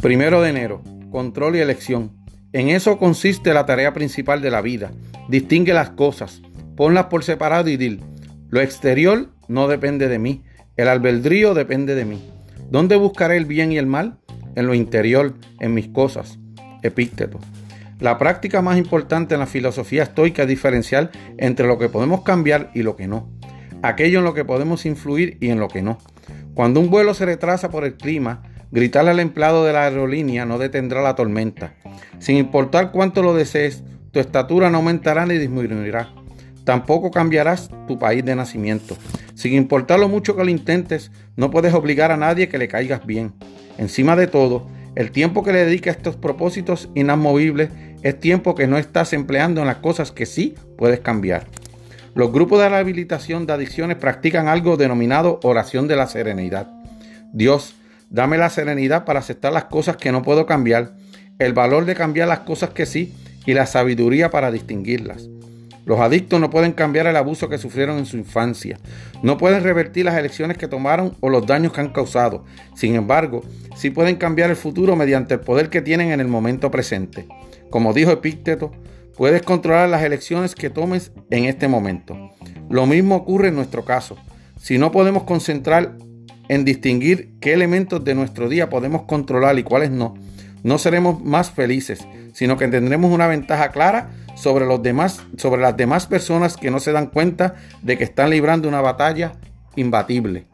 Primero de enero, control y elección. En eso consiste la tarea principal de la vida. Distingue las cosas, ponlas por separado y dil. Lo exterior no depende de mí, el albedrío depende de mí. ¿Dónde buscaré el bien y el mal? En lo interior, en mis cosas. Epícteto. La práctica más importante en la filosofía estoica es diferenciar entre lo que podemos cambiar y lo que no. Aquello en lo que podemos influir y en lo que no. Cuando un vuelo se retrasa por el clima, Gritarle al empleado de la aerolínea no detendrá la tormenta. Sin importar cuánto lo desees, tu estatura no aumentará ni disminuirá. Tampoco cambiarás tu país de nacimiento. Sin importar lo mucho que lo intentes, no puedes obligar a nadie que le caigas bien. Encima de todo, el tiempo que le dediques a estos propósitos inamovibles es tiempo que no estás empleando en las cosas que sí puedes cambiar. Los grupos de rehabilitación de adicciones practican algo denominado oración de la serenidad. Dios, Dame la serenidad para aceptar las cosas que no puedo cambiar, el valor de cambiar las cosas que sí y la sabiduría para distinguirlas. Los adictos no pueden cambiar el abuso que sufrieron en su infancia, no pueden revertir las elecciones que tomaron o los daños que han causado. Sin embargo, sí pueden cambiar el futuro mediante el poder que tienen en el momento presente. Como dijo Epícteto, Puedes controlar las elecciones que tomes en este momento. Lo mismo ocurre en nuestro caso. Si no podemos concentrar en distinguir qué elementos de nuestro día podemos controlar y cuáles no, no seremos más felices, sino que tendremos una ventaja clara sobre, los demás, sobre las demás personas que no se dan cuenta de que están librando una batalla imbatible.